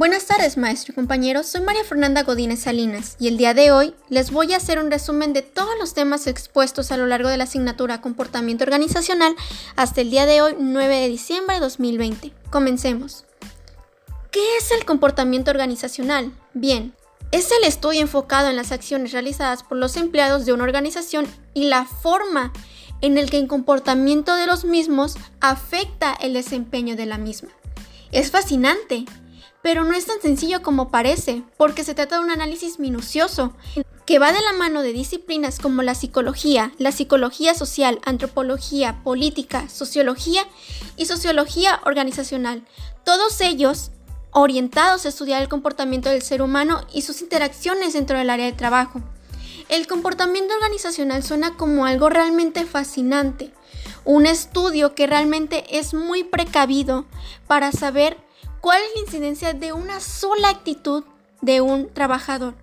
Buenas tardes, maestro y compañeros. Soy María Fernanda Godínez Salinas y el día de hoy les voy a hacer un resumen de todos los temas expuestos a lo largo de la asignatura Comportamiento Organizacional hasta el día de hoy, 9 de diciembre de 2020. Comencemos. ¿Qué es el comportamiento organizacional? Bien, es el estudio enfocado en las acciones realizadas por los empleados de una organización y la forma en el que el comportamiento de los mismos afecta el desempeño de la misma. Es fascinante, pero no es tan sencillo como parece, porque se trata de un análisis minucioso que va de la mano de disciplinas como la psicología, la psicología social, antropología, política, sociología y sociología organizacional, todos ellos orientados a estudiar el comportamiento del ser humano y sus interacciones dentro del área de trabajo. El comportamiento organizacional suena como algo realmente fascinante, un estudio que realmente es muy precavido para saber cuál es la incidencia de una sola actitud de un trabajador.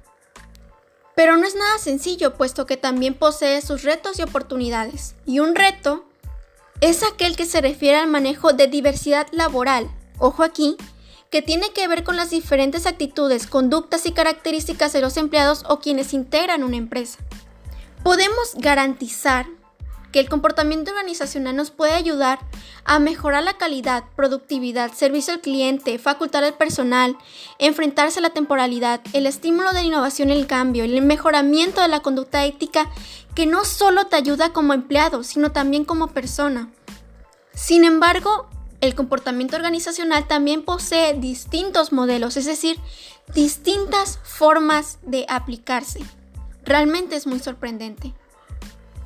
Pero no es nada sencillo, puesto que también posee sus retos y oportunidades. Y un reto es aquel que se refiere al manejo de diversidad laboral. Ojo aquí, que tiene que ver con las diferentes actitudes, conductas y características de los empleados o quienes integran una empresa. Podemos garantizar que el comportamiento organizacional nos puede ayudar a mejorar la calidad, productividad, servicio al cliente, facultar al personal, enfrentarse a la temporalidad, el estímulo de la innovación el cambio, el mejoramiento de la conducta ética que no solo te ayuda como empleado, sino también como persona. Sin embargo, el comportamiento organizacional también posee distintos modelos, es decir, distintas formas de aplicarse. Realmente es muy sorprendente.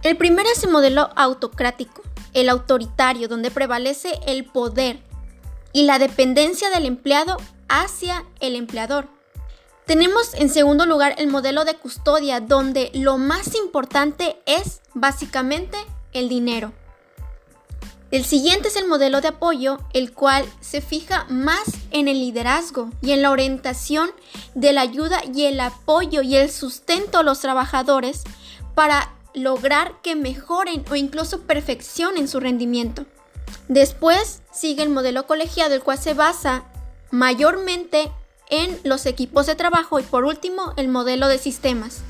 El primero es el modelo autocrático, el autoritario, donde prevalece el poder y la dependencia del empleado hacia el empleador. Tenemos en segundo lugar el modelo de custodia, donde lo más importante es básicamente el dinero. El siguiente es el modelo de apoyo, el cual se fija más en el liderazgo y en la orientación de la ayuda y el apoyo y el sustento a los trabajadores para lograr que mejoren o incluso perfeccionen su rendimiento. Después sigue el modelo colegiado, el cual se basa mayormente en los equipos de trabajo y por último el modelo de sistemas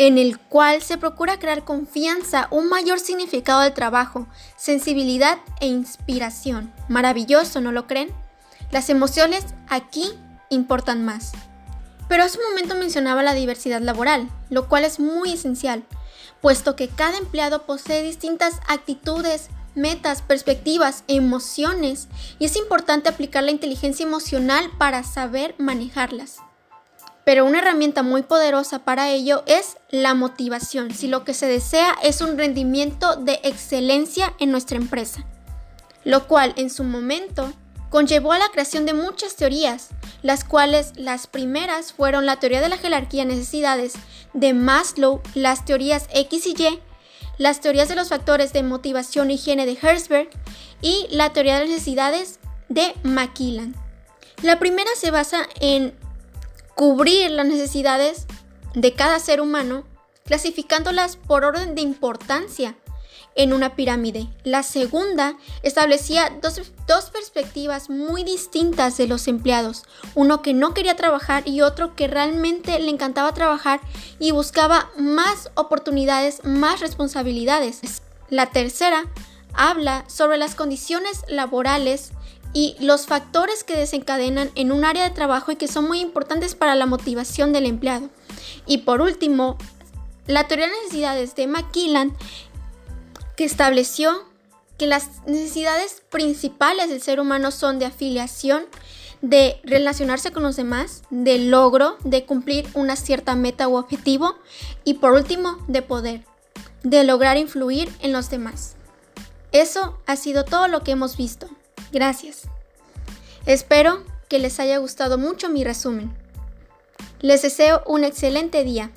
en el cual se procura crear confianza, un mayor significado del trabajo, sensibilidad e inspiración. Maravilloso, ¿no lo creen? Las emociones aquí importan más. Pero hace un momento mencionaba la diversidad laboral, lo cual es muy esencial, puesto que cada empleado posee distintas actitudes, metas, perspectivas, emociones, y es importante aplicar la inteligencia emocional para saber manejarlas. Pero una herramienta muy poderosa para ello es la motivación, si lo que se desea es un rendimiento de excelencia en nuestra empresa, lo cual en su momento conllevó a la creación de muchas teorías, las cuales las primeras fueron la teoría de la jerarquía de necesidades de Maslow, las teorías X y Y, las teorías de los factores de motivación y higiene de Herzberg y la teoría de necesidades de Macmillan. La primera se basa en cubrir las necesidades de cada ser humano, clasificándolas por orden de importancia en una pirámide. La segunda establecía dos, dos, perspectivas muy distintas de los empleados, uno que no quería trabajar y otro que realmente le encantaba trabajar y buscaba más oportunidades, más responsabilidades. La tercera habla sobre las condiciones laborales y los factores que desencadenan en un área de trabajo y que son muy importantes para la motivación del empleado. Y por último, la teoría de necesidades de McKillan, que estableció que las necesidades principales del ser humano son de afiliación, de relacionarse con los demás, de logro, de cumplir una cierta meta u objetivo y por último, de poder, de lograr influir en los demás. Eso ha sido todo lo que hemos visto. Gracias. Espero que les haya gustado mucho mi resumen. Les deseo un excelente día.